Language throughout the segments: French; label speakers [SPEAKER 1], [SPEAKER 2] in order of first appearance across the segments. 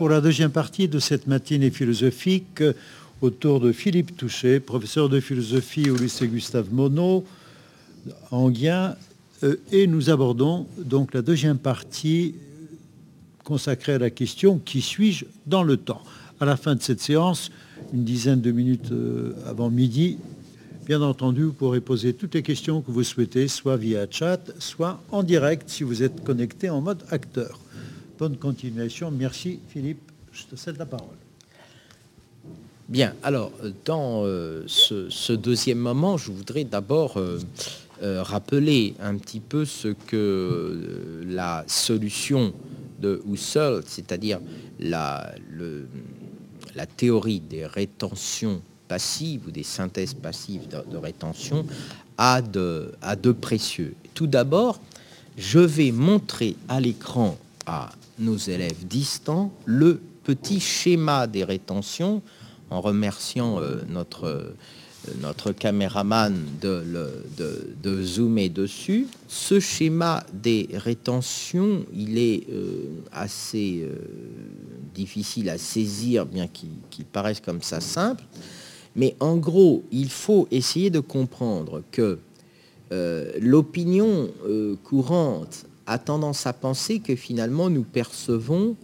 [SPEAKER 1] pour la deuxième partie de cette matinée philosophique autour de Philippe Touché, professeur de philosophie au lycée Gustave Monod, en Guien, euh, et nous abordons donc la deuxième partie consacrée à la question qui suis-je dans le temps? À la fin de cette séance, une dizaine de minutes euh, avant midi, bien entendu, vous pourrez poser toutes les questions que vous souhaitez, soit via chat, soit en direct si vous êtes connecté en mode acteur. Bonne continuation. Merci Philippe. Je te cède la parole.
[SPEAKER 2] Bien, alors dans euh, ce, deuxième moment, je voudrais d'abord euh, euh, rappeler un petit peu ce que la solution de Husserl, c'est-à-dire la, la théorie des rétentions passives ou des synthèses passives de, rétention, a de, a de précieux. Tout d'abord, je vais montrer à l'écran à nos élèves distants le petit schéma des rétentions en remerciant euh, notre, euh, notre caméraman de, de, zoomer dessus. Ce schéma des rétentions, il est euh, assez difficile à saisir, bien qu'il paraisse comme ça simple. Mais en gros, il faut essayer de comprendre que l'opinion courante a tendance à penser que finalement nous percevons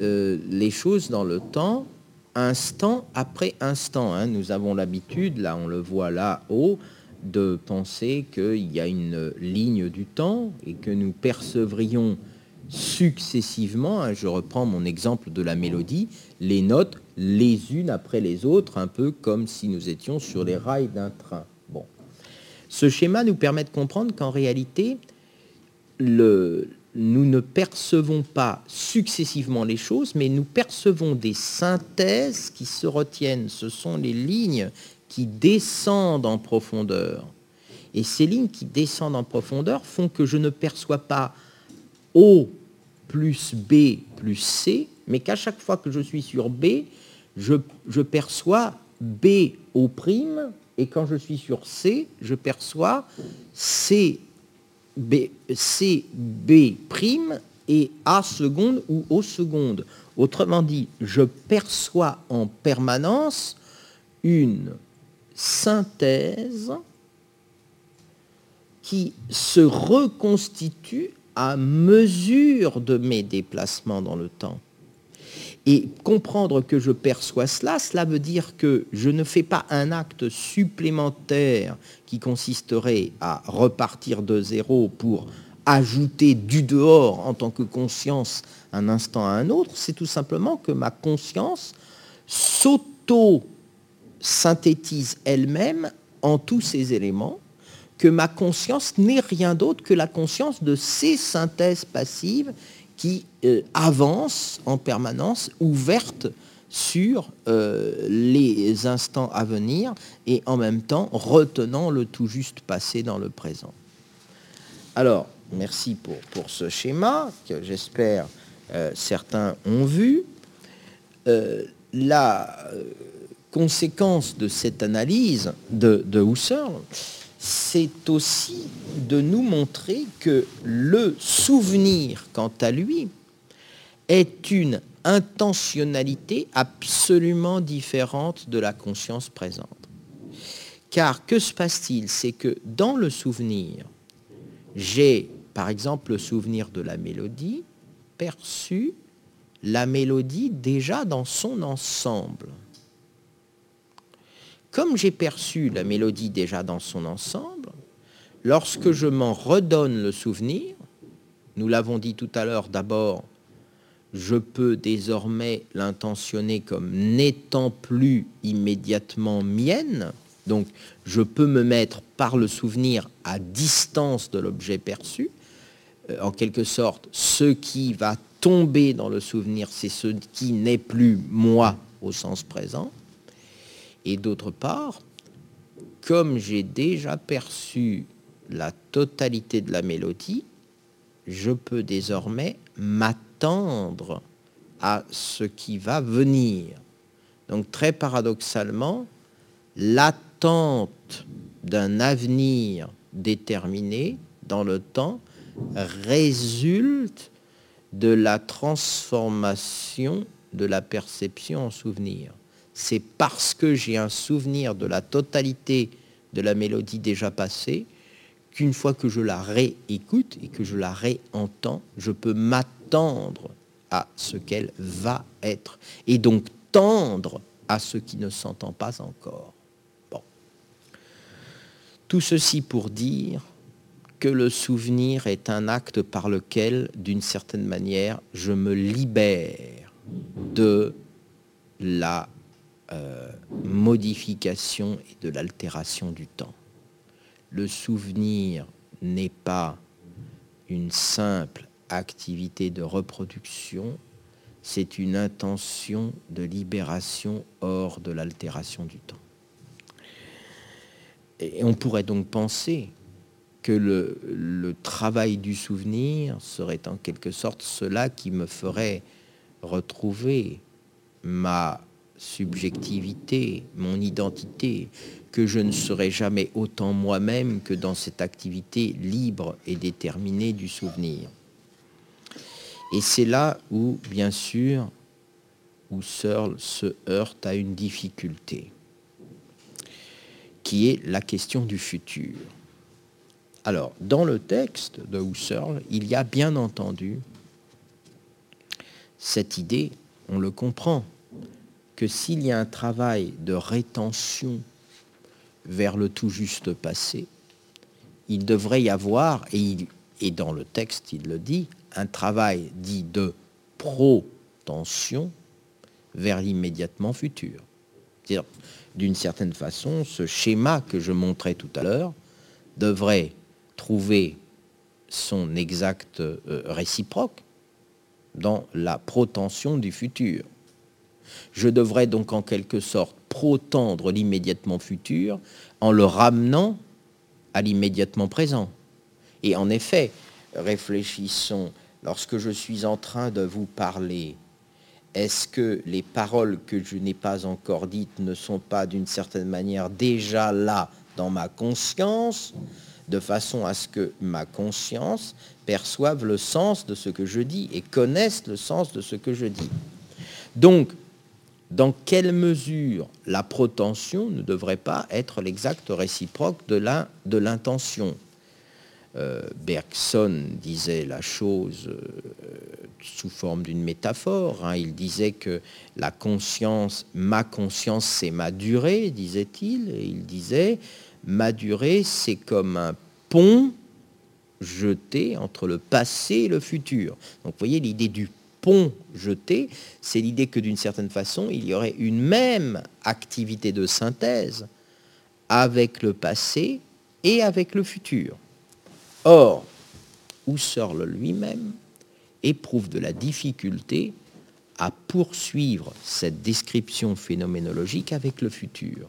[SPEAKER 2] euh, les choses dans le temps, instant après instant. Hein. Nous avons l'habitude, là on le voit là-haut, de penser qu'il y a une ligne du temps et que nous percevrions successivement, hein, je reprends mon exemple de la mélodie, les notes les unes après les autres, un peu comme si nous étions sur les rails d'un train. Bon. Ce schéma nous permet de comprendre qu'en réalité, nous ne percevons pas successivement les choses, mais nous percevons des synthèses qui se retiennent. Ce sont les lignes qui descendent en profondeur. Et ces lignes qui descendent en profondeur font que je ne perçois pas O plus B plus C, mais qu'à chaque fois que je suis sur B, je, je perçois B au prime, et quand je suis sur C, je perçois C B, C, B prime et A seconde ou O seconde. Autrement dit, je perçois en permanence une synthèse qui se reconstitue à mesure de mes déplacements dans le temps. Et comprendre que je perçois cela, cela veut dire que je ne fais pas un acte supplémentaire qui consisterait à repartir de zéro pour ajouter du dehors en tant que conscience un instant à un autre, c'est tout simplement que ma conscience s'auto-synthétise elle-même en tous ces éléments, que ma conscience n'est rien d'autre que la conscience de ces synthèses passives qui euh, avance en permanence, ouverte sur euh, les instants à venir et en même temps retenant le tout juste passé dans le présent. Alors, merci pour, pour ce schéma que j'espère euh, certains ont vu. la conséquence de cette analyse de, de Husserl, c'est aussi de nous montrer que le souvenir, quant à lui, est une intentionnalité absolument différente de la conscience présente. Car que se passe-t-il? C'est que dans le souvenir, j'ai par exemple le souvenir de la mélodie, perçu la mélodie déjà dans son ensemble. Comme j'ai perçu la mélodie déjà dans son ensemble, lorsque je m'en redonne le souvenir, nous l'avons dit tout à l'heure d'abord, je peux désormais l'intentionner comme n'étant plus immédiatement mienne, donc je peux me mettre par le souvenir à distance de l'objet perçu. Euh, en quelque sorte, ce qui va tomber dans le souvenir, c'est ce qui n'est plus moi au sens présent. Et d'autre part, comme j'ai déjà perçu la totalité de la mélodie, je peux désormais m'attendre à ce qui va venir. Donc très paradoxalement, l'attente d'un avenir déterminé dans le temps résulte de la transformation de la perception en souvenir. C'est parce que j'ai un souvenir de la totalité de la mélodie déjà passée qu'une fois que je la réécoute et que je la réentends, je peux m'attendre à ce qu'elle va être et donc tendre à ce qui ne s'entend pas encore. Bon. Tout ceci pour dire que le souvenir est un acte par lequel, d'une certaine manière, je me libère de la euh, modification et de l'altération du temps. Le souvenir n'est pas une simple activité de reproduction, c'est une intention de libération hors de l'altération du temps. Et on pourrait donc penser que le, travail du souvenir serait en quelque sorte cela qui me ferait retrouver ma subjectivité, mon identité, que je ne serai jamais autant moi-même que dans cette activité libre et déterminée du souvenir. Et c'est là où, bien sûr, où se heurte à une difficulté, qui est la question du futur. Alors, dans le texte de Husserl, il y a bien entendu cette idée, on le comprend, que s'il y a un travail de rétention vers le tout juste passé, il devrait y avoir, et, et dans le texte il le dit, un travail dit de protension vers l'immédiatement futur. D'une certaine façon, ce schéma que je montrais tout à l'heure devrait trouver son exact euh, réciproque dans la protension du futur. Je devrais donc en quelque sorte protendre l'immédiatement futur en le ramenant à l'immédiatement présent. Et en effet, réfléchissons, lorsque je suis en train de vous parler, est-ce que les paroles que je n'ai pas encore dites ne sont pas d'une certaine manière déjà là dans ma conscience de façon à ce que ma conscience perçoive le sens de ce que je dis et connaisse le sens de ce que je dis? Donc, dans quelle mesure la protension ne devrait pas être l'exact réciproque de l'intention? Euh, Bergson disait la chose euh, sous forme d'une métaphore. Hein. Il disait que la conscience, ma conscience, c'est ma durée, disait-il. Il disait, ma durée, c'est comme un pont jeté entre le passé et le futur. Donc vous voyez l'idée du pont jeté, c'est l'idée que d'une certaine façon, il y aurait une même activité de synthèse avec le passé et avec le futur. Or, Husserl lui-même éprouve de la difficulté à poursuivre cette description phénoménologique avec le futur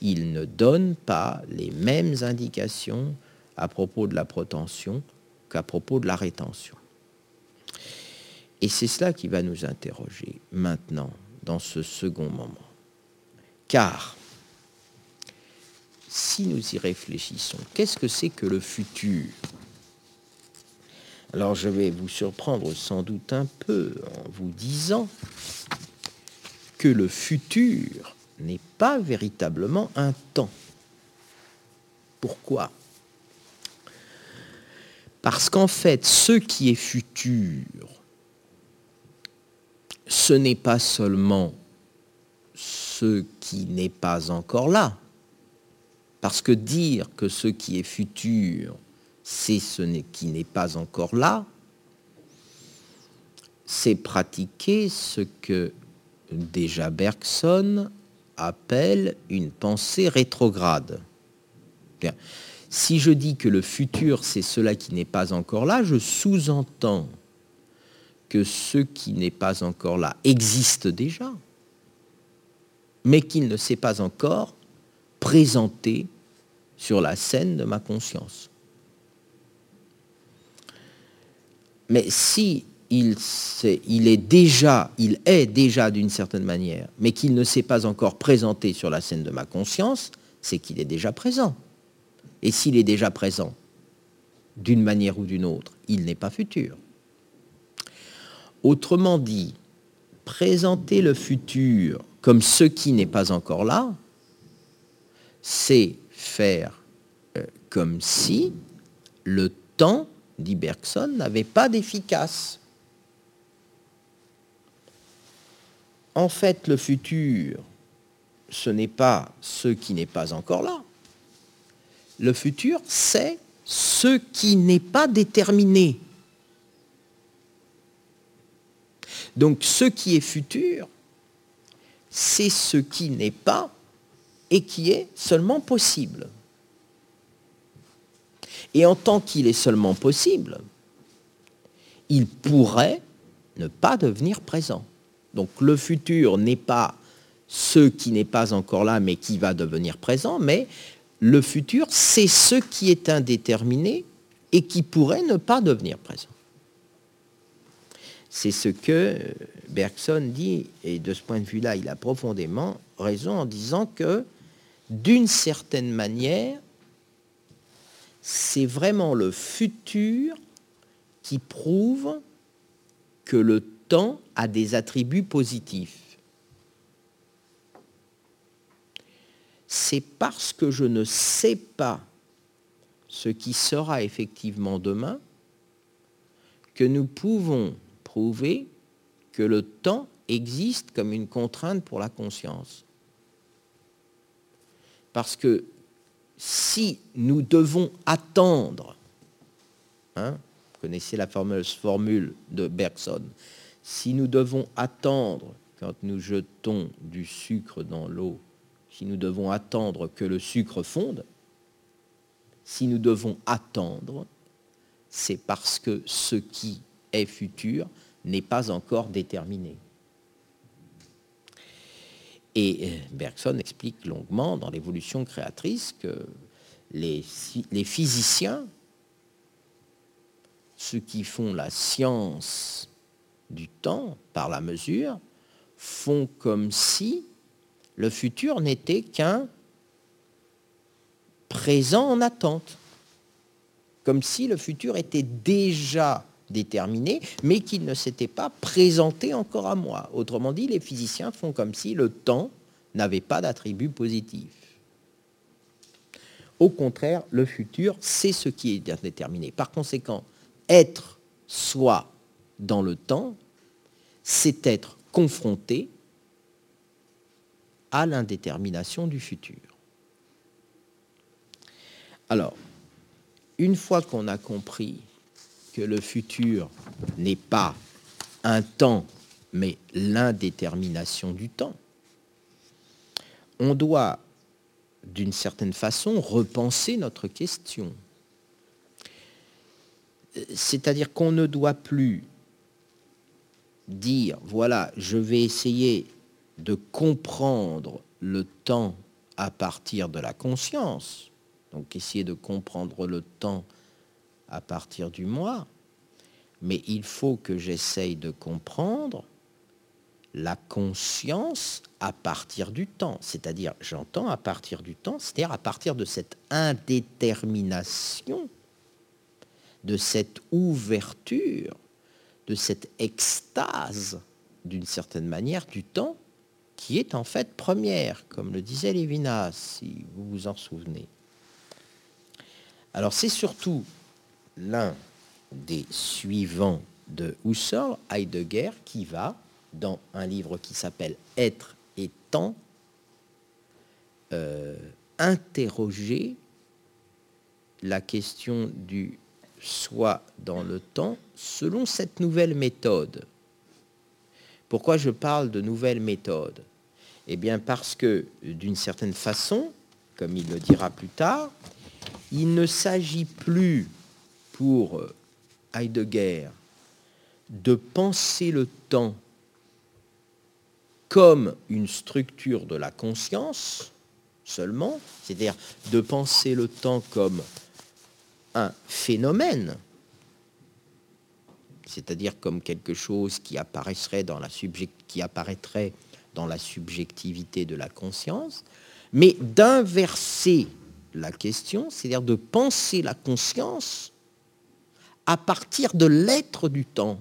[SPEAKER 2] il ne donne pas les mêmes indications à propos de la protension qu'à propos de la rétention. Et c'est cela qui va nous interroger maintenant, dans ce second moment. Car, si nous y réfléchissons, qu'est-ce que c'est que le futur? Alors je vais vous surprendre sans doute un peu en vous disant que le futur n'est pas véritablement un temps. Pourquoi? Parce qu'en fait, ce qui est futur, ce n'est pas seulement ce qui n'est pas encore là. Parce que dire que ce qui est futur, c'est ce qui n'est pas encore là, c'est pratiquer ce que déjà Bergson appelle une pensée rétrograde. Si je dis que le futur, c'est cela qui n'est pas encore là, je sous-entends que ce qui n'est pas encore là existe déjà, mais qu'il ne s'est pas encore présenté sur la scène de ma conscience. Mais si est déjà, il est déjà d'une certaine manière, mais qu'il ne s'est pas encore présenté sur la scène de ma conscience, c'est qu'il est déjà présent. Et s'il est déjà présent, d'une manière ou d'une autre, il n'est pas futur. Autrement dit, présenter le futur comme ce qui n'est pas encore là, c'est faire euh, comme si le temps, dit Bergson, n'avait pas d'efficace. En fait, le futur, ce n'est pas ce qui n'est pas encore là. Le futur, c'est ce qui n'est pas déterminé. Donc ce qui est futur, c'est ce qui n'est pas et qui est seulement possible. Et en tant qu'il est seulement possible, il pourrait ne pas devenir présent. Donc le futur n'est pas ce qui n'est pas encore là, mais qui va devenir présent, mais le futur, c'est ce qui est indéterminé et qui pourrait ne pas devenir présent. C'est ce que Bergson dit, et de ce point de vue-là, il a profondément raison en disant que, d'une certaine manière, c'est vraiment le futur qui prouve que le temps a des attributs positifs. C'est parce que je ne sais pas ce qui sera effectivement demain que nous pouvons prouver que le temps existe comme une contrainte pour la conscience. Parce que si nous devons attendre, hein, vous connaissez la fameuse formule de Bergson, si nous devons attendre quand nous jetons du sucre dans l'eau, si nous devons attendre que le sucre fonde, si nous devons attendre, c'est parce que ce qui est futur n'est pas encore déterminé. Et euh, Bergson explique longuement dans l'évolution créatrice que les, les, physiciens, ceux qui font la science du temps par la mesure, font comme si le futur n'était qu'un présent en attente, comme si le futur était déjà déterminé, mais qu'il ne s'était pas présenté encore à moi. Autrement dit, les physiciens font comme si le temps n'avait pas d'attribut positif. Au contraire, le futur, c'est ce qui est déterminé. Par conséquent, être soi dans le temps, c'est être confronté à l'indétermination du futur. Alors, une fois qu'on a compris le futur n'est pas un temps, mais l'indétermination du temps, on doit, d'une certaine façon, repenser notre question. C'est-à-dire qu'on ne doit plus dire, voilà, je vais essayer de comprendre le temps à partir de la conscience, donc essayer de comprendre le temps à partir du moi, mais il faut que j'essaye de comprendre la conscience à partir du temps, c'est-à-dire j'entends à partir du temps, c'est-à-dire à partir de cette indétermination, de cette ouverture, de cette extase, d'une certaine manière, du temps, qui est en fait première, comme le disait Lévinas, si vous vous en souvenez. Alors c'est surtout l'un des suivants de Husserl, Heidegger, qui va, dans un livre qui s'appelle Être et temps, euh, interroger la question du soi dans le temps selon cette nouvelle méthode. Pourquoi je parle de nouvelle méthode? Eh bien parce que, d'une certaine façon, comme il le dira plus tard, il ne s'agit plus pour euh, Heidegger de penser le temps comme une structure de la conscience seulement, c'est-à-dire de penser le temps comme un phénomène, c'est-à-dire comme quelque chose qui apparaîtrait dans la, qui apparaîtrait dans la subjectivité de la conscience, mais d'inverser la question, c'est-à-dire de penser la conscience à partir de l'être du temps,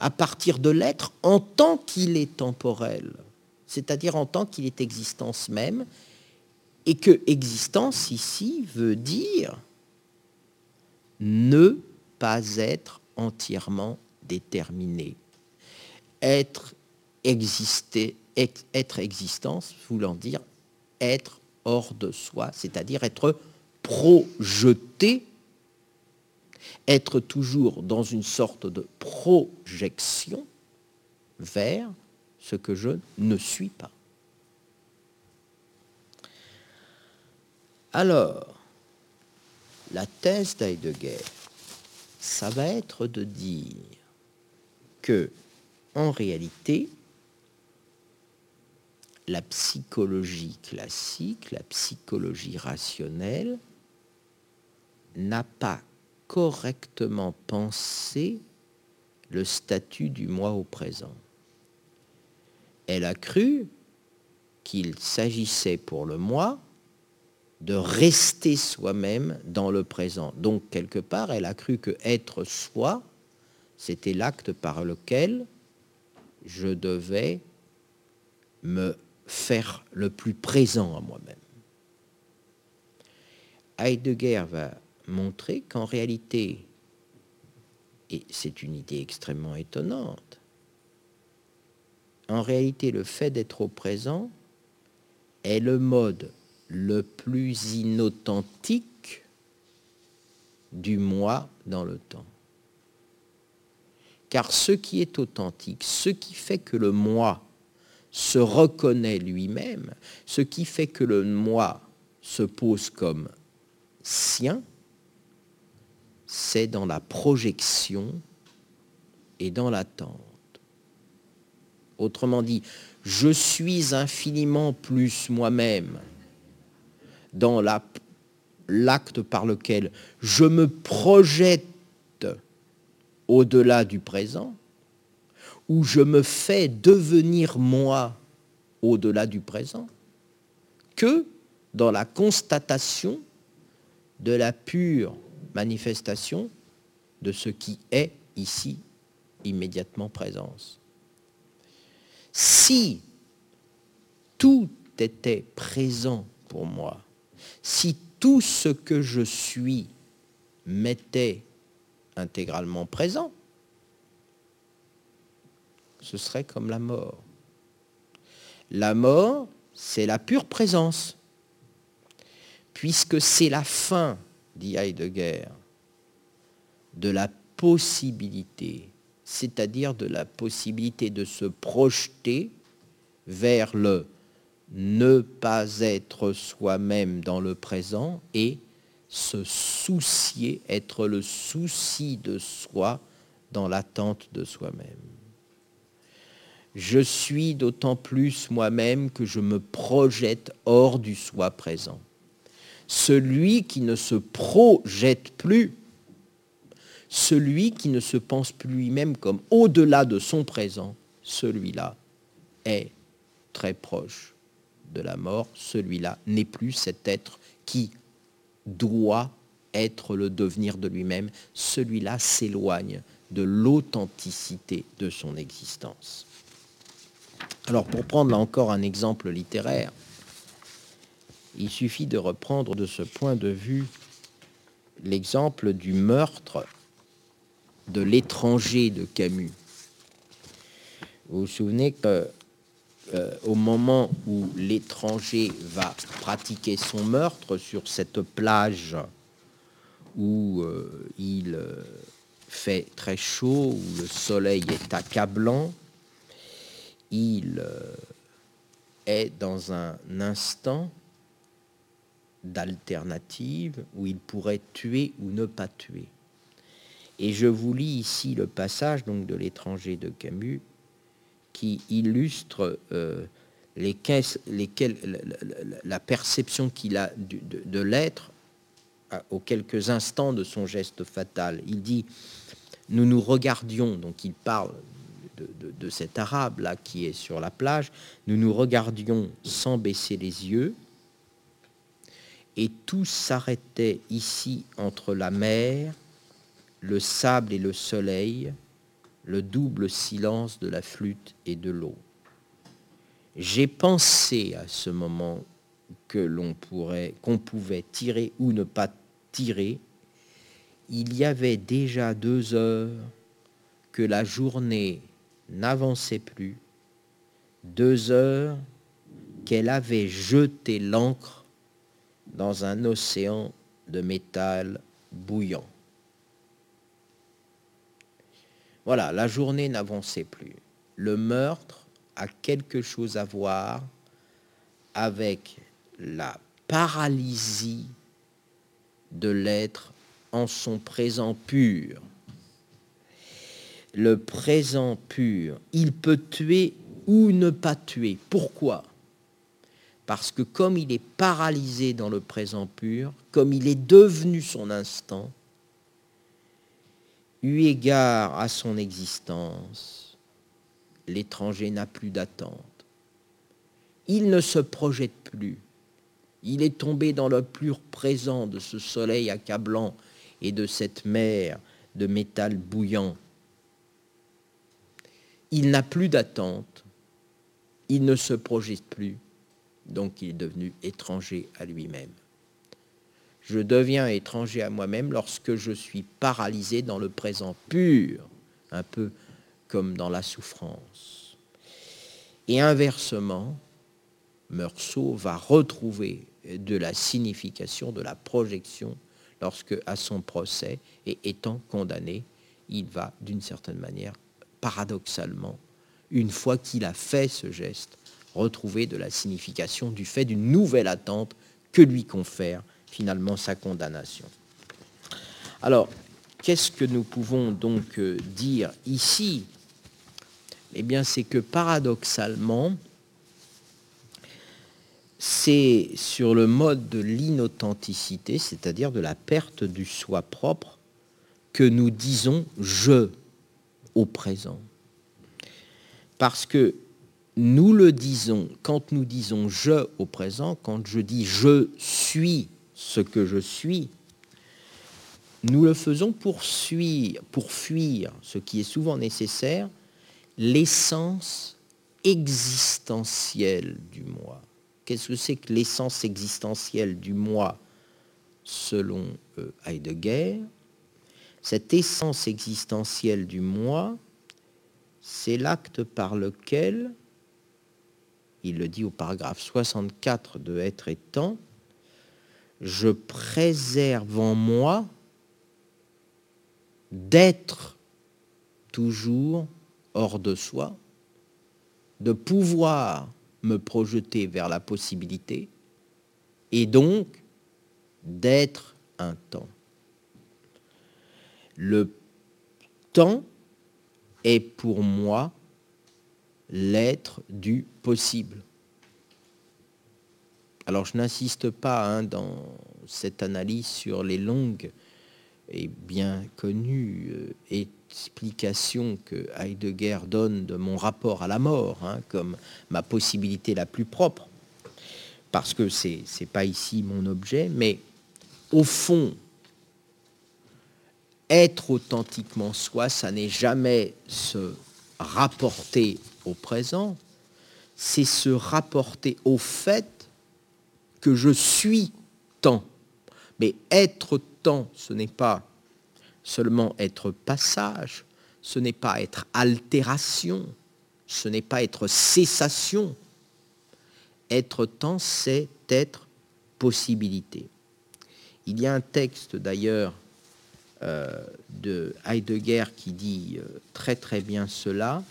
[SPEAKER 2] à partir de l'être en tant qu'il est temporel, c'est-à-dire en tant qu'il est existence même, et que existence ici veut dire ne pas être entièrement déterminé. Être exister, être existence voulant dire être hors de soi, c'est-à-dire être projeté, être toujours dans une sorte de projection vers ce que je ne suis pas. Alors, la thèse d'Heidegger, ça va être de dire que, en réalité, la psychologie classique, la psychologie rationnelle, n'a pas correctement pensé le statut du moi au présent. Elle a cru qu'il s'agissait pour le moi de rester soi-même dans le présent. Donc, quelque part, elle a cru que être soi, c'était l'acte par lequel je devais me faire le plus présent à moi-même. Heidegger va montrer qu'en réalité, et c'est une idée extrêmement étonnante, en réalité le fait d'être au présent est le mode le plus inauthentique du moi dans le temps. Car ce qui est authentique, ce qui fait que le moi se reconnaît lui-même, ce qui fait que le moi se pose comme sien, c'est dans la projection et dans l'attente. Autrement dit, je suis infiniment plus moi-même dans l'acte par lequel je me projette au-delà du présent, où je me fais devenir moi au-delà du présent, que dans la constatation de la pure manifestation de ce qui est ici immédiatement présence. Si tout était présent pour moi, si tout ce que je suis m'était intégralement présent, ce serait comme la mort. La mort, c'est la pure présence, puisque c'est la fin, dit Heidegger, de la possibilité, c'est-à-dire de la possibilité de se projeter vers le ne pas être soi-même dans le présent et se soucier, être le souci de soi dans l'attente de soi-même. Je suis d'autant plus moi-même que je me projette hors du soi présent. Celui qui ne se projette plus, celui qui ne se pense plus lui-même comme au-delà de son présent, celui-là est très proche de la mort, celui-là n'est plus cet être qui doit être le devenir de lui-même, celui-là s'éloigne de l'authenticité de son existence. Alors pour prendre là encore un exemple littéraire, il suffit de reprendre de ce point de vue l'exemple du meurtre de l'étranger de Camus. Vous vous souvenez que euh, au moment où l'étranger va pratiquer son meurtre sur cette plage où euh, il euh, fait très chaud, où le soleil est accablant, il est dans un instant d'alternative où il pourrait tuer ou ne pas tuer. Et je vous lis ici le passage donc de l'étranger de Camus qui illustre euh, la, perception qu'il a de, l'être aux quelques instants de son geste fatal. Il dit, nous nous regardions, donc il parle de, cet arabe là qui est sur la plage, nous nous regardions sans baisser les yeux, et tout s'arrêtait ici entre la mer, le sable et le soleil, le double silence de la flûte et de l'eau. J'ai pensé à ce moment que l'on pourrait, qu'on pouvait tirer ou ne pas tirer. Il y avait déjà deux heures que la journée n'avançait plus, deux heures qu'elle avait jeté l'encre dans un océan de métal bouillant. Voilà, la journée n'avançait plus. Le meurtre a quelque chose à voir avec la paralysie de l'être en son présent pur. Le présent pur, il peut tuer ou ne pas tuer. Pourquoi? Parce que comme il est paralysé dans le présent pur, comme il est devenu son instant, eu égard à son existence, l'étranger n'a plus d'attente. Il ne se projette plus. Il est tombé dans le pur présent de ce soleil accablant et de cette mer de métal bouillant. Il n'a plus d'attente. Il ne se projette plus. Donc il est devenu étranger à lui-même. Je deviens étranger à moi-même lorsque je suis paralysé dans le présent pur, un peu comme dans la souffrance. Et inversement, Meursault va retrouver de la signification de la projection lorsque, à son procès, et étant condamné, il va, d'une certaine manière, paradoxalement, une fois qu'il a fait ce geste, retrouver de la signification du fait d'une nouvelle attente que lui confère finalement sa condamnation. Alors, qu'est-ce que nous pouvons donc euh, dire ici? Eh bien, c'est que paradoxalement, c'est sur le mode de l'inauthenticité, c'est-à-dire de la perte du soi propre, que nous disons je au présent. Parce que nous le disons, quand nous disons je au présent, quand je dis je suis ce que je suis, nous le faisons pour pour fuir ce qui est souvent nécessaire, l'essence existentielle du moi. Qu'est-ce que c'est que l'essence existentielle du moi selon euh, Heidegger? Cette essence existentielle du moi, c'est l'acte par lequel, il le dit au paragraphe 64 de Être et Temps, je préserve en moi d'être toujours hors de soi, de pouvoir me projeter vers la possibilité et donc d'être un temps. Le temps est pour moi l'être du possible. Alors je n'insiste pas hein, dans cette analyse sur les longues et bien connues euh, explications que Heidegger donne de mon rapport à la mort hein, comme ma possibilité la plus propre, parce que ce n'est pas ici mon objet, mais au fond, être authentiquement soi, ça n'est jamais se rapporter au présent, c'est se rapporter au fait que je suis temps. Mais être temps, ce n'est pas seulement être passage, ce n'est pas être altération, ce n'est pas être cessation. Être temps, c'est être possibilité. Il y a un texte d'ailleurs euh, de Heidegger qui dit euh, très très bien cela.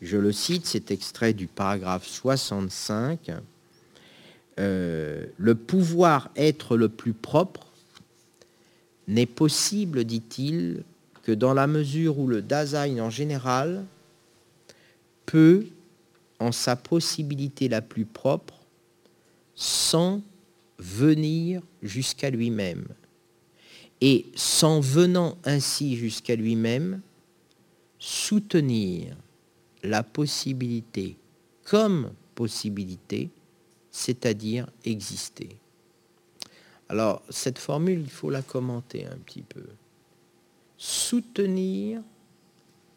[SPEAKER 2] Je le cite, c'est extrait du paragraphe 65. Euh, le pouvoir être le plus propre n'est possible, dit-il, que dans la mesure où le Dasein en général peut, en sa possibilité la plus propre, sans venir jusqu'à lui-même. Et sans venant ainsi jusqu'à lui-même, soutenir la possibilité comme possibilité c'est-à-dire exister. Alors, cette formule, il faut la commenter un petit peu. Soutenir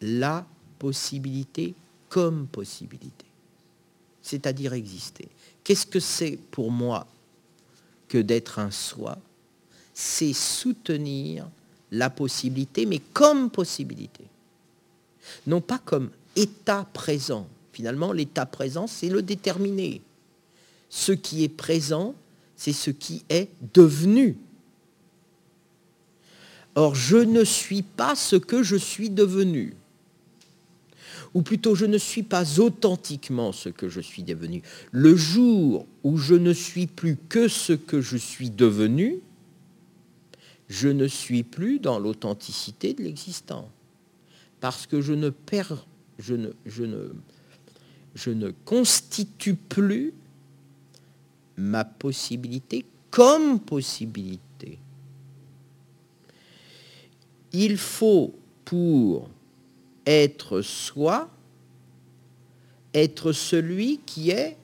[SPEAKER 2] la possibilité comme possibilité, c'est-à-dire exister. Qu'est-ce que c'est pour moi que d'être un soi? C'est soutenir la possibilité, mais comme possibilité. Non pas comme état présent. Finalement, l'état présent, c'est le déterminé. Ce qui est présent, c'est ce qui est devenu. Or, je ne suis pas ce que je suis devenu. Ou plutôt, je ne suis pas authentiquement ce que je suis devenu. Le jour où je ne suis plus que ce que je suis devenu, je ne suis plus dans l'authenticité de l'existant. Parce que je ne perds, je ne, constitue plus ma possibilité comme possibilité. Il faut pour être soi, être celui qui est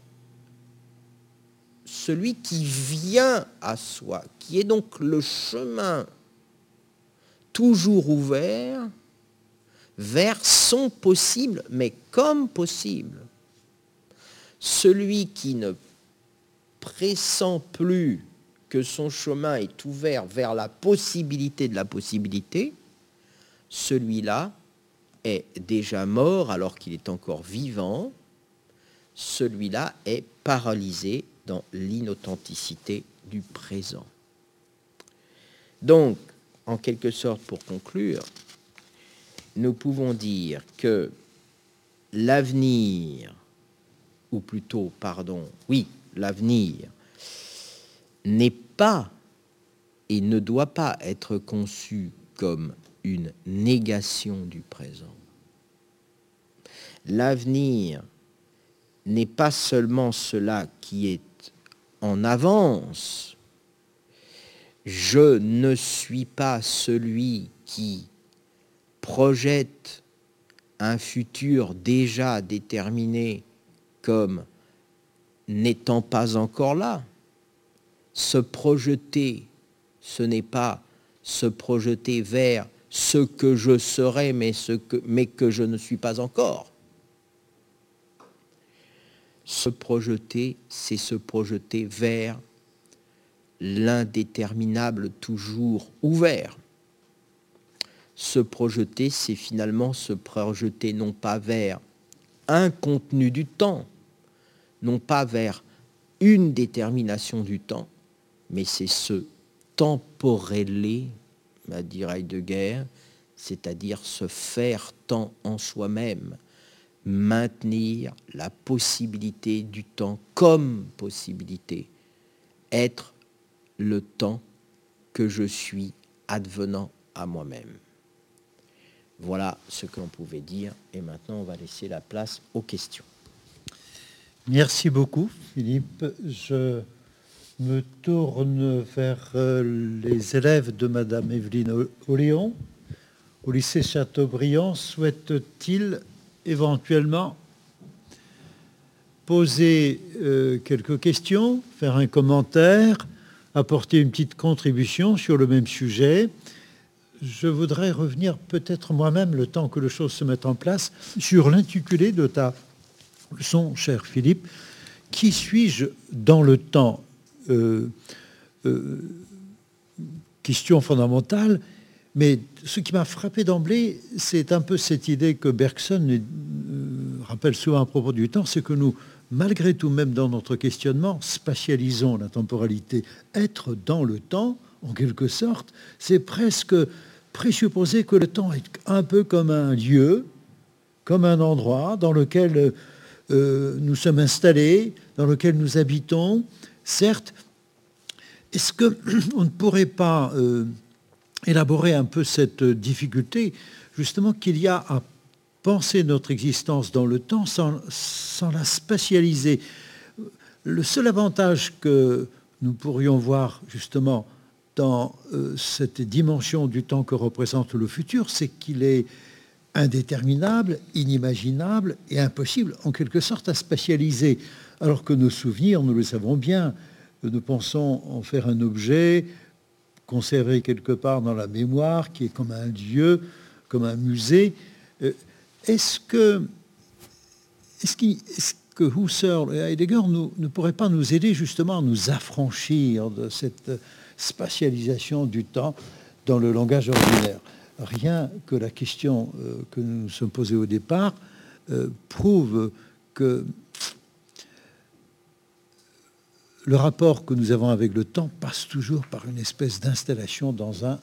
[SPEAKER 2] celui qui vient à soi, qui est donc le chemin toujours ouvert vers son possible, mais comme possible. Celui qui ne pressent plus que son chemin est ouvert vers la possibilité de la possibilité, celui-là est déjà mort alors qu'il est encore vivant, celui-là est paralysé dans l'inauthenticité du présent. Donc, en quelque sorte, pour conclure, nous pouvons dire que l'avenir, ou plutôt, pardon, oui, l'avenir, n'est pas et ne doit pas être conçu comme une négation du présent. L'avenir n'est pas seulement cela qui est en avance. Je ne suis pas celui qui projette un futur déjà déterminé comme n'étant pas encore là. Se projeter, ce n'est pas se projeter vers ce que je serai, mais, ce que, je ne suis pas encore. Se projeter, c'est se projeter vers l'indéterminable toujours ouvert. Se projeter, c'est finalement se projeter non pas vers un contenu du temps, non pas vers une détermination du temps, mais c'est se temporeller, m'a dit Heidegger, c'est-à-dire se faire temps en soi-même, maintenir la possibilité du temps comme possibilité, être le temps que je suis advenant à moi-même. Voilà ce que l'on pouvait dire et maintenant on va laisser la place aux questions.
[SPEAKER 1] Merci beaucoup, Philippe. Je me tourne vers euh, les élèves de Madame Evelyne Oléon. Au lycée Chateaubriand, souhaite-t-il éventuellement poser euh, quelques questions, faire un commentaire, apporter une petite contribution sur le même sujet? Je voudrais revenir peut-être moi-même, le temps que les choses se mettent en place, sur l'intitulé de ta son cher Philippe, qui suis-je dans le temps euh, euh, Question fondamentale, mais ce qui m'a frappé d'emblée, c'est un peu cette idée que Bergson euh, rappelle souvent à propos du temps, c'est que nous, malgré tout, même dans notre questionnement, spatialisons la temporalité. Être dans le temps, en quelque sorte, c'est presque présupposer que le temps est un peu comme un lieu, comme un endroit dans lequel euh, nous sommes installés, dans lequel nous habitons, certes, est-ce qu'on ne pourrait pas euh, élaborer un peu cette difficulté, justement, qu'il y a à penser notre existence dans le temps sans, la spatialiser? Le seul avantage que nous pourrions voir, justement, dans euh, cette dimension du temps que représente le futur, c'est qu'il est indéterminable, inimaginable et impossible en quelque sorte à spatialiser. Alors que nos souvenirs, nous le savons bien, nous pensons en faire un objet conservé quelque part dans la mémoire, qui est comme un lieu, comme un musée. Euh, est-ce que, est-ce, que Husserl et Heidegger ne pourraient pas nous aider justement à nous affranchir de cette spatialisation du temps dans le langage ordinaire Rien que la question euh, que nous nous sommes posée au départ euh, prouve que le rapport que nous avons avec le temps passe toujours par une espèce d'installation dans un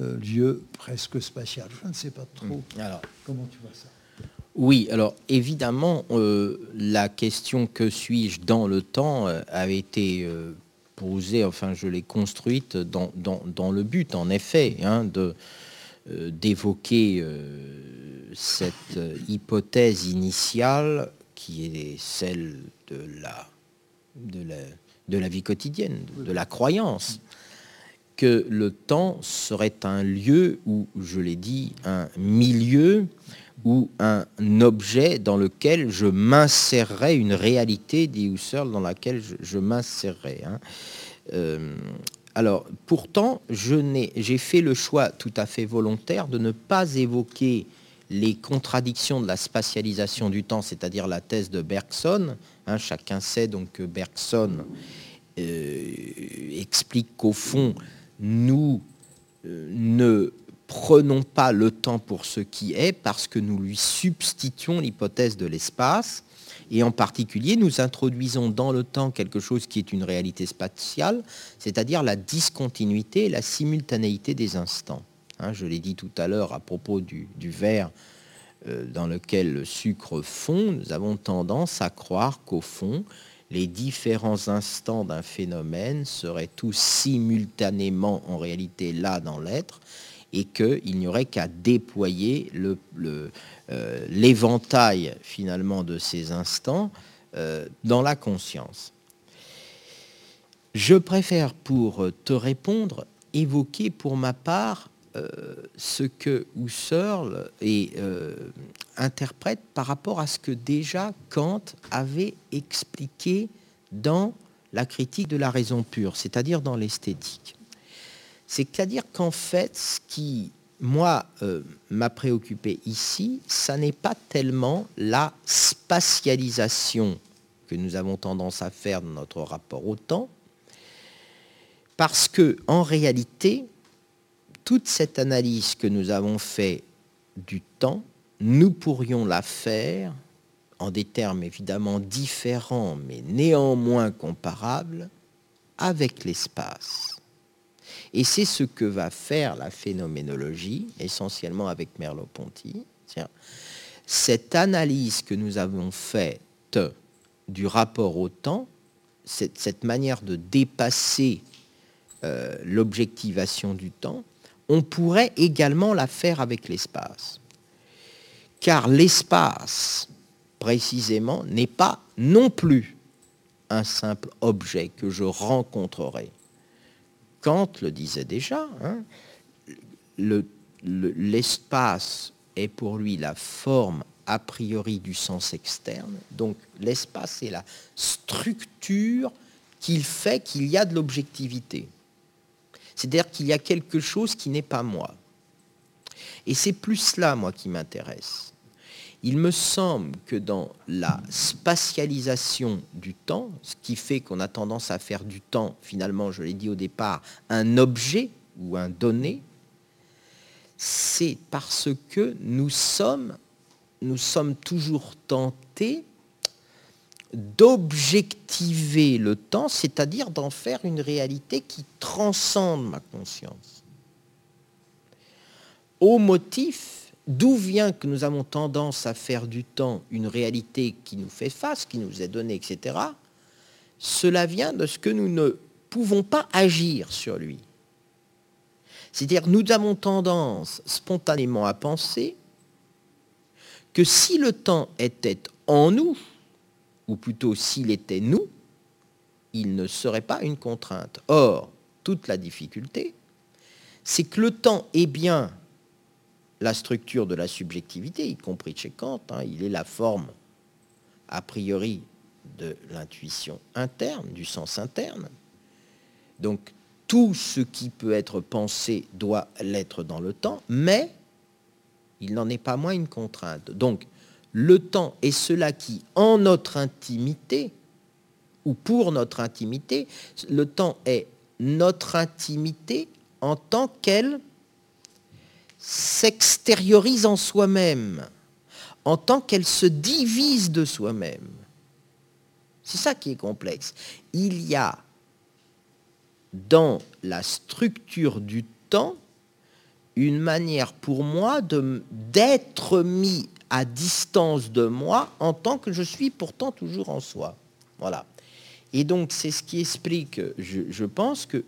[SPEAKER 1] euh, lieu presque spatial. Je ne sais pas trop
[SPEAKER 2] hmm. alors,
[SPEAKER 1] comment tu vois ça.
[SPEAKER 2] Oui, alors évidemment, euh, la question que suis-je dans le temps euh, avait été enfin je l'ai construite dans, le but, en effet, hein, de d'évoquer cette hypothèse initiale qui est celle de la, vie quotidienne, de, la croyance, que le temps serait un lieu ou, je l'ai dit, un milieu ou un objet dans lequel je m'insérerais, une réalité, dit Husserl, dans laquelle je, m'insérerais. Hein. Euh, alors, pourtant, j'ai fait le choix tout à fait volontaire de ne pas évoquer les contradictions de la spatialisation du temps, c'est-à-dire la thèse de Bergson. Hein, chacun sait donc que Bergson euh, explique qu'au fond, nous euh, ne prenons pas le temps pour ce qui est parce que nous lui substituons l'hypothèse de l'espace. Et en particulier, nous introduisons dans le temps quelque chose qui est une réalité spatiale, c'est-à-dire la discontinuité et la simultanéité des instants. Hein, je l'ai dit tout à l'heure à propos du, verre euh, dans lequel le sucre fond, nous avons tendance à croire qu'au fond, les différents instants d'un phénomène seraient tous simultanément en réalité là dans l'être et qu'il n'y aurait qu'à déployer euh, l'éventail le, finalement de ces instants euh, dans la conscience. Je préfère pour te répondre évoquer pour ma part ce que Husserl euh, interprète par rapport à ce que déjà Kant avait expliqué dans la critique de la raison pure, c'est-à-dire dans l'esthétique. C'est-à-dire qu'en fait, ce qui, moi, euh, m'a préoccupé ici, ça n'est pas tellement la spatialisation que nous avons tendance à faire dans notre rapport au temps, parce que en réalité, toute cette analyse que nous avons fait du temps, nous pourrions la faire en des termes évidemment différents, mais néanmoins comparables, avec l'espace. Et c'est ce que va faire la phénoménologie, essentiellement avec Merleau-Ponty. Cette analyse que nous avons faite du rapport au temps, cette, cette manière de dépasser euh, l'objectivation du temps, on pourrait également la faire avec l'espace. Car l'espace, précisément, n'est pas non plus un simple objet que je rencontrerai. Kant le disait déjà, hein, l'espace est pour lui la forme a priori du sens externe. Donc l'espace est la structure qu'il fait qu'il y a de l'objectivité. C'est-à-dire qu'il y a quelque chose qui n'est pas moi. Et c'est plus cela, moi, qui m'intéresse. Il me semble que dans la spatialisation du temps, ce qui fait qu'on a tendance à faire du temps, finalement, je l'ai dit au départ, un objet ou un donné, c'est parce que nous sommes, nous sommes toujours tentés d'objectiver le temps, c'est-à-dire d'en faire une réalité qui transcende ma conscience. Au motif, d'où vient que nous avons tendance à faire du temps une réalité qui nous fait face, qui nous est donnée, etc. Cela vient de ce que nous ne pouvons pas agir sur lui. C'est-à-dire nous avons tendance spontanément à penser que si le temps était en nous, ou plutôt s'il était nous, il ne serait pas une contrainte. Or, toute la difficulté, c'est que le temps est bien la structure de la subjectivité, y compris chez Kant, hein, il est la forme a priori de l'intuition interne, du sens interne. Donc tout ce qui peut être pensé doit l'être dans le temps, mais Il n'en est pas moins une contrainte. Le temps est cela qui, en notre intimité, ou pour notre intimité, le temps est notre intimité en tant qu'elle s'extériorise en soi-même, en tant qu'elle se divise de soi-même. C'est ça qui est complexe. Il y a dans la structure du temps une manière pour moi d'être mis à distance de moi en tant que je suis pourtant toujours en soi. Voilà. Et donc c'est ce qui explique, je, pense, que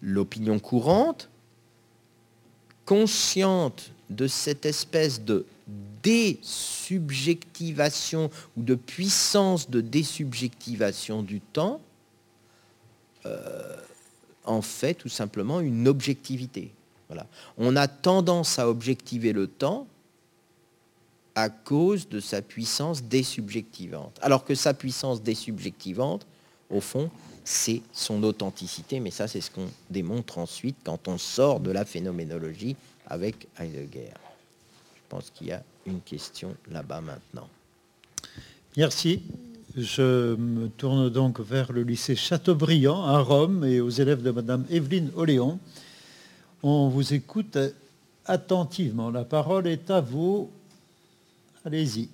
[SPEAKER 2] l'opinion courante, consciente de cette espèce de désubjectivation ou de puissance de désubjectivation du temps, euh, en fait tout simplement une objectivité. Voilà. On a tendance à objectiver le temps à cause de sa puissance désubjectivante. Alors que sa puissance désubjectivante, au fond, c'est son authenticité, mais ça c'est ce qu'on démontre ensuite quand on sort de la phénoménologie avec Heidegger. Je pense qu'il y a une question là-bas maintenant.
[SPEAKER 1] Merci. Je me tourne donc vers le lycée Chateaubriand à Rome et aux élèves de Madame Evelyne Oléon. On vous écoute attentivement. La parole est à vous. Allez-y.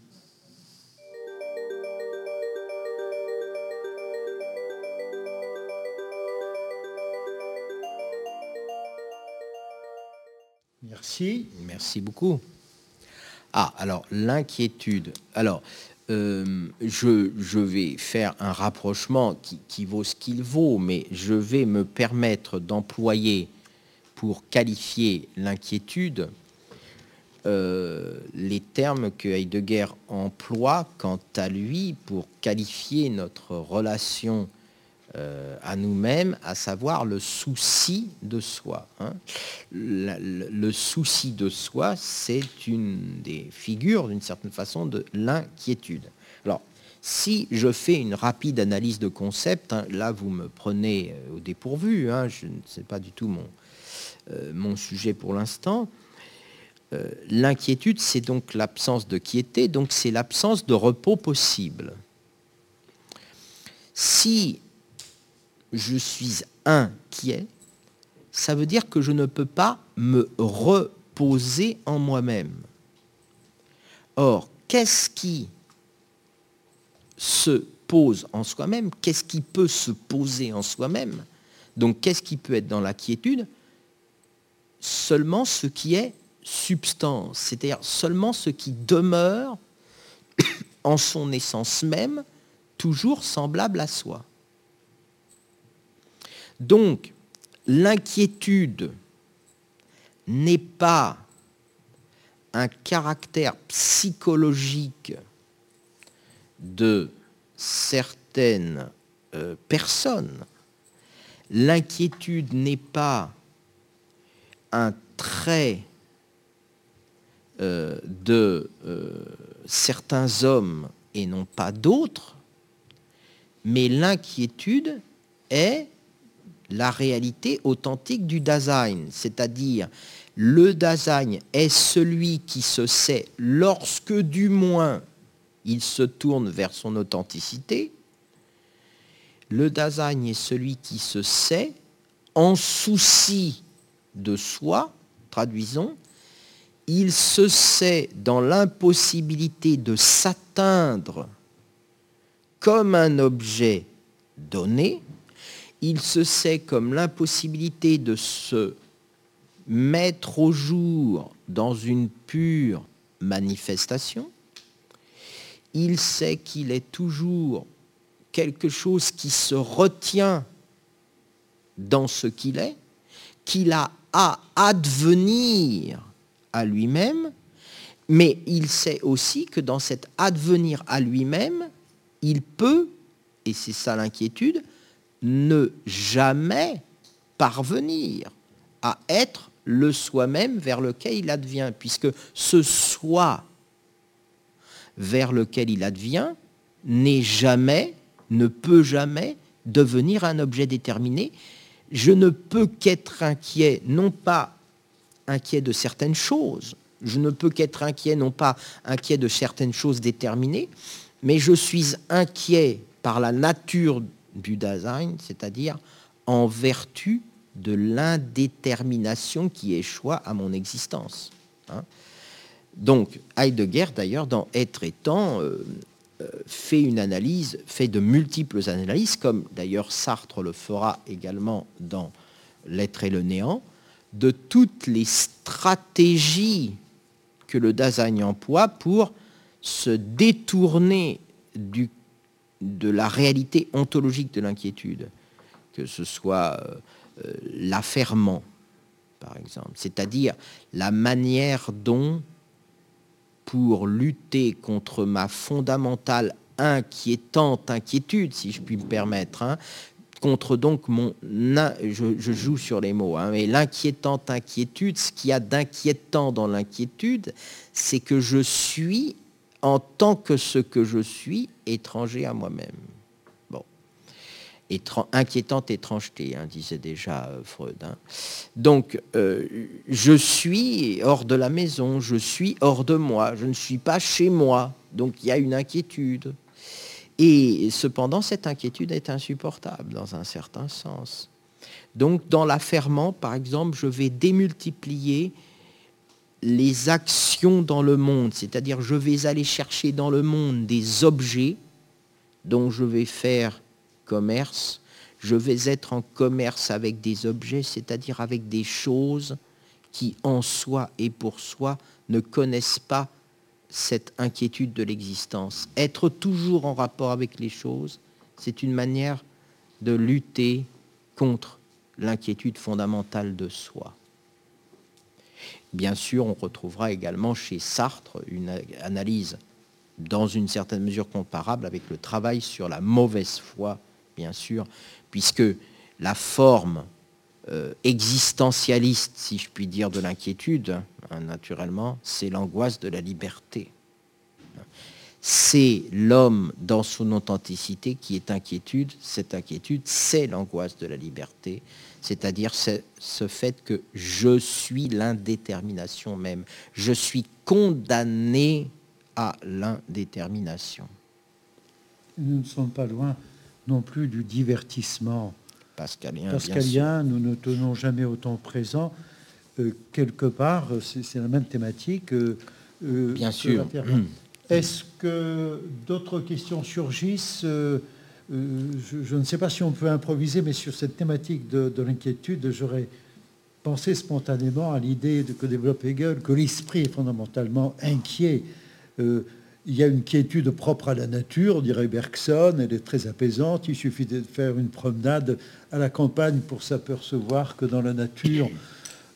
[SPEAKER 1] Merci.
[SPEAKER 2] Merci beaucoup. Ah, alors l'inquiétude. Alors, euh, je, vais faire un rapprochement qui vaut ce qu'il vaut, mais je vais me permettre d'employer pour qualifier l'inquiétude euh, les termes que Heidegger emploie quant à lui pour qualifier notre relation euh, à nous-mêmes, à savoir le souci de soi. Hein. Le, souci de soi, c'est une des figures, d'une certaine façon, de l'inquiétude. Alors, si je fais une rapide analyse de concept, hein, là vous me prenez euh, au dépourvu, hein, je ne sais pas du tout mon, mon sujet pour l'instant. Euh, l'inquiétude, c'est donc l'absence de quiété, donc c'est l'absence de repos possible. Si je suis inquiet, ça veut dire que je ne peux pas me reposer en moi-même. Or, qu'est-ce qui se pose en soi-même Qu'est-ce qui peut se poser en soi-même Donc, qu'est-ce qui peut être dans la quiétude? Seulement ce qui est substance, c'est-à-dire seulement ce qui demeure en son essence même, toujours semblable à soi. Donc, l'inquiétude n'est pas un caractère psychologique de certaines euh, personnes. L'inquiétude n'est pas un trait euh, de euh, certains hommes et non pas d'autres, mais l'inquiétude est la réalité authentique du Dasein, c'est-à-dire le Dasein est celui qui se sait lorsque du moins il se tourne vers son authenticité. Le Dasein est celui qui se sait en souci de soi, traduisons, il se sait dans l'impossibilité de s'atteindre comme un objet donné, il se sait comme l'impossibilité de se mettre au jour dans une pure manifestation, il sait qu'il est toujours quelque chose qui se retient dans ce qu'il est, qu'il a à advenir lui-même, mais il sait aussi que dans cet advenir à lui-même, il peut, et c'est ça l'inquiétude, ne jamais parvenir à être le soi-même vers lequel il advient, puisque ce soi vers lequel il advient n'est jamais, ne peut jamais devenir un objet déterminé. Je ne peux qu'être inquiet, non pas inquiet de certaines choses, Je ne peux qu'être inquiet, non pas inquiet de certaines choses déterminées, mais je suis inquiet par la nature du design, c'est-à-dire en vertu de l'indétermination qui échoua à mon existence. Hein. Donc Heidegger, d'ailleurs, dans Être et temps, euh, euh, fait une analyse, fait de multiples analyses, comme d'ailleurs Sartre le fera également dans L'être et le néant, de toutes les stratégies que le Dasein emploie pour se détourner de la réalité ontologique de l'inquiétude, que ce soit euh, euh, par exemple, c'est-à-dire la manière dont, pour lutter contre ma fondamentale inquiétante inquiétude, si je puis me permettre, hein, contre donc mon... Je, joue sur les mots, hein, mais l'inquiétante inquiétude, ce qu'il y a d'inquiétant dans l'inquiétude, c'est que je suis, en tant que ce que je suis, étranger à moi-même. Bon. inquiétante étrangeté, hein, disait déjà euh, Freud. Hein. Donc, euh, je suis hors de la maison, je suis hors de moi, je ne suis pas chez moi. Donc, il y a une inquiétude. Et cependant, cette inquiétude est insupportable dans un certain sens. Donc, dans l'affairement, par exemple, je vais démultiplier les actions dans le monde, c'est-à-dire je vais aller chercher dans le monde des objets dont je vais faire commerce, je vais être en commerce avec des objets, c'est-à-dire avec des choses qui en soi et pour soi ne connaissent pas cette inquiétude de l'existence. Être toujours en rapport avec les choses, c'est une manière de lutter contre l'inquiétude fondamentale de soi. Bien sûr, on retrouvera également chez Sartre une analyse dans une certaine mesure comparable avec le travail sur la mauvaise foi, bien sûr, puisque la forme euh, existentialiste, si je puis dire, de l'inquiétude, hein, naturellement, c'est l'angoisse de la liberté. C'est l'homme dans son authenticité qui est inquiétude. Cette inquiétude, c'est l'angoisse de la liberté, c'est-à-dire ce fait que je suis l'indétermination même. Je suis condamné à l'indétermination.
[SPEAKER 1] Nous ne sommes pas loin non plus du divertissement
[SPEAKER 2] pascalien.
[SPEAKER 1] Pascalien, nous ne tenons jamais autant présent. Euh, quelque part, c'est la même thématique. Euh,
[SPEAKER 2] euh, bien sûr.
[SPEAKER 1] Est-ce que d'autres questions surgissent je, ne sais pas si on peut improviser, mais sur cette thématique de, l'inquiétude, j'aurais pensé spontanément à l'idée que développe Hegel, que l'esprit est fondamentalement inquiet il y a une quiétude propre à la nature, dirait Bergson, elle est très apaisante. Il suffit de faire une promenade à la campagne pour s'apercevoir que dans la nature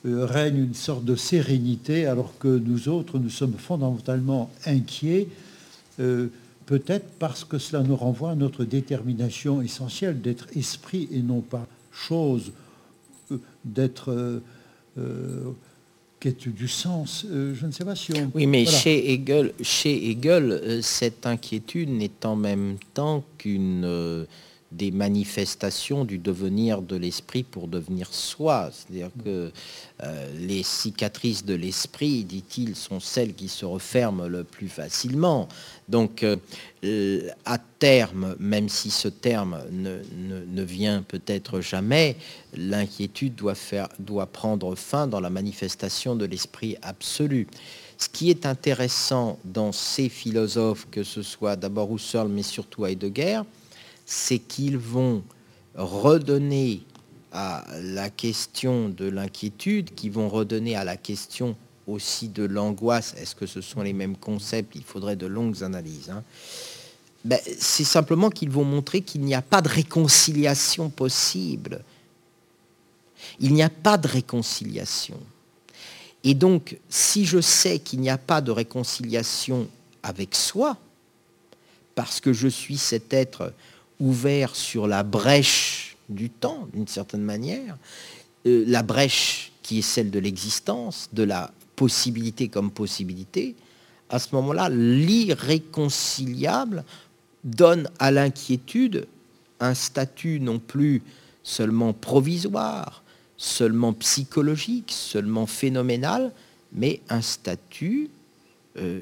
[SPEAKER 1] euh, règne une sorte de sérénité, alors que nous autres, nous sommes fondamentalement inquiets, euh, peut-être parce que cela nous renvoie à notre détermination essentielle d'être esprit et non pas chose, euh, d'être quête du sens. Euh, je ne sais pas si on...
[SPEAKER 2] Oui, mais chez Hegel, chez Hegel euh, cette inquiétude n'est en même temps qu'une euh, des manifestations du devenir de l'esprit pour devenir soi. C'est-à-dire que euh, les cicatrices de l'esprit, dit-il, sont celles qui se referment le plus facilement. Donc, euh, à terme, même si ce terme ne, vient peut-être jamais, l'inquiétude doit, doit prendre fin dans la manifestation de l'esprit absolu. Ce qui est intéressant dans ces philosophes, que ce soit d'abord Husserl, mais surtout Heidegger, c'est qu'ils vont redonner à la question de l'inquiétude, qui vont redonner à la question aussi de l'angoisse. Est-ce que ce sont les mêmes concepts? Il faudrait de longues analyses. Hein. Ben, c'est simplement qu'ils vont montrer qu'il n'y a pas de réconciliation possible. Il n'y a pas de réconciliation. Et donc, si je sais qu'il n'y a pas de réconciliation avec soi, parce que je suis cet être ouvert sur la brèche du temps, d'une certaine manière, euh, la brèche qui est celle de l'existence, de la possibilité comme possibilité, à ce moment-là, l'irréconciliable donne à l'inquiétude un statut non plus seulement provisoire, seulement psychologique, seulement phénoménal, mais un statut euh,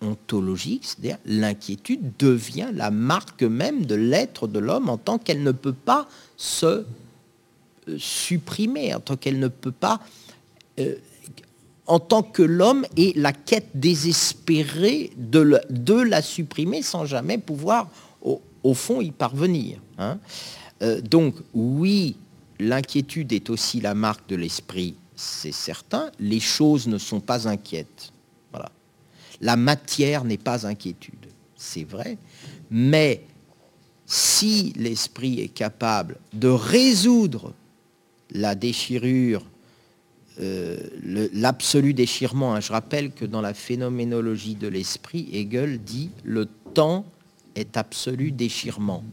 [SPEAKER 2] ontologique, c'est-à-dire l'inquiétude devient la marque même de l'être de l'homme en tant qu'elle ne peut pas se supprimer, en tant qu'elle ne peut pas en tant que l'homme est la quête désespérée de, la supprimer sans jamais pouvoir, au, fond, y parvenir. Hein. Euh, donc, oui, l'inquiétude est aussi la marque de l'esprit, c'est certain. Les choses ne sont pas inquiètes. La matière n'est pas inquiétude, c'est vrai. Mais si l'esprit est capable de résoudre la déchirure euh, l'absolu déchirement. Hein. Je rappelle que dans la phénoménologie de l'esprit, Hegel dit le temps est absolu déchirement.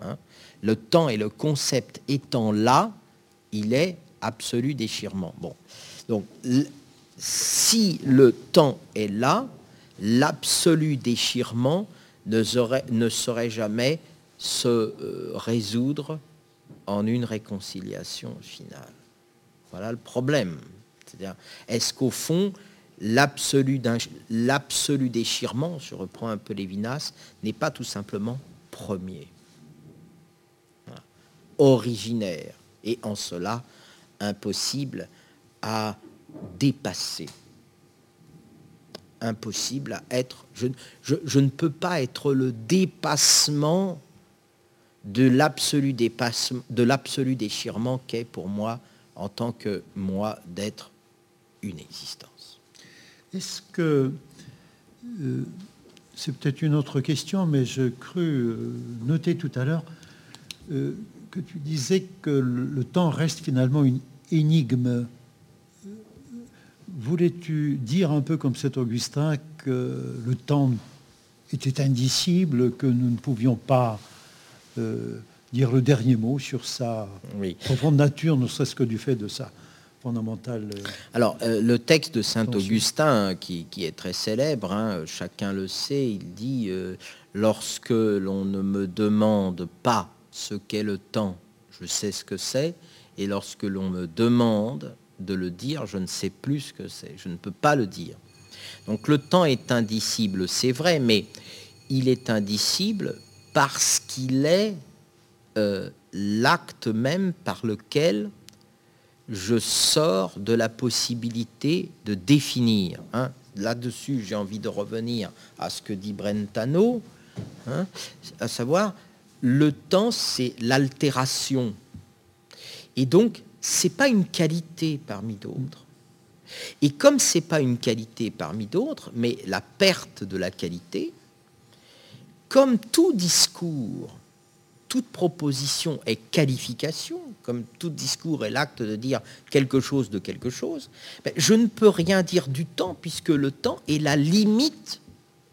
[SPEAKER 2] Hein. Le temps et le concept étant là, il est absolu déchirement. Bon, donc si le temps est là, l'absolu déchirement ne saurait, jamais se euh, résoudre en une réconciliation finale. Voilà le problème. C'est-à-dire, est-ce qu'au fond, l'absolu déchirement, je reprends un peu Lévinas, n'est pas tout simplement premier, originaire, et en cela impossible à dépasser, impossible à être. Je, ne peux pas être le dépassement de l'absolu déchirement qu'est pour moi en tant que moi d'être une existence.
[SPEAKER 1] Est-ce que, euh, c'est peut-être une autre question, mais je crus euh, noter tout à l'heure euh, que tu disais que le, temps reste finalement une énigme. Voulais-tu dire un peu comme cet Augustin que le temps était indicible, que nous ne pouvions pas dire le dernier mot sur sa profonde nature, ne serait-ce que du fait de sa fondamentale. Euh,
[SPEAKER 2] Alors, euh, le texte de Saint Augustin, qui, est très célèbre, hein, chacun le sait, il dit euh, Lorsque l'on ne me demande pas ce qu'est le temps, je sais ce que c'est, et lorsque l'on me demande de le dire, je ne sais plus ce que c'est, je ne peux pas le dire. Donc le temps est indicible, c'est vrai, mais il est indicible parce qu'il est euh, l'acte même par lequel je sors de la possibilité de définir. Hein. Là-dessus, j'ai envie de revenir à ce que dit Brentano, hein, à savoir, le temps, c'est l'altération. Et donc, c'est pas une qualité parmi d'autres. Et comme c'est pas une qualité parmi d'autres, mais la perte de la qualité, comme tout discours toute proposition est qualification, comme tout discours est l'acte de dire quelque chose de quelque chose, ben, je ne peux rien dire du temps puisque le temps est la limite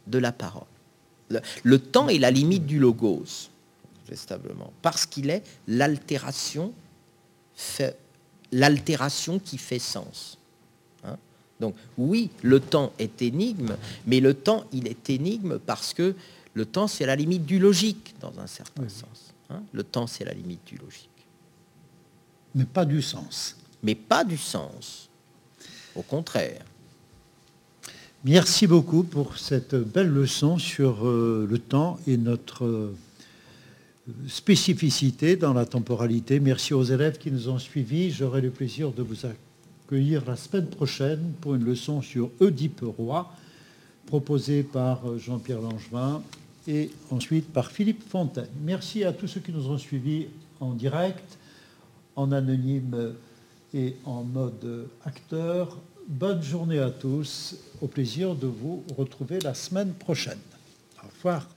[SPEAKER 2] de la parole. Le, temps est la limite du logos, parce qu'il est l'altération, l'altération qui fait sens. Hein. Donc oui, le temps est énigme, mais le temps, il est énigme parce que le temps, c'est la limite du logique, dans un certain sens. Hein. le temps, c'est la limite du logique.
[SPEAKER 1] Mais pas du sens.
[SPEAKER 2] Mais pas du sens. Au contraire.
[SPEAKER 1] Merci beaucoup pour cette belle leçon sur euh, le temps et notre euh, spécificité dans la temporalité. Merci aux élèves qui nous ont suivis. J'aurai le plaisir de vous accueillir la semaine prochaine pour une leçon sur Oedipe Roi, proposée par euh, Jean-Pierre Langevin et ensuite par Philippe Fontaine. Merci à tous ceux qui nous ont suivis en direct, en anonyme et en mode acteur. Bonne journée à tous. Au plaisir de vous retrouver la semaine prochaine. Au revoir.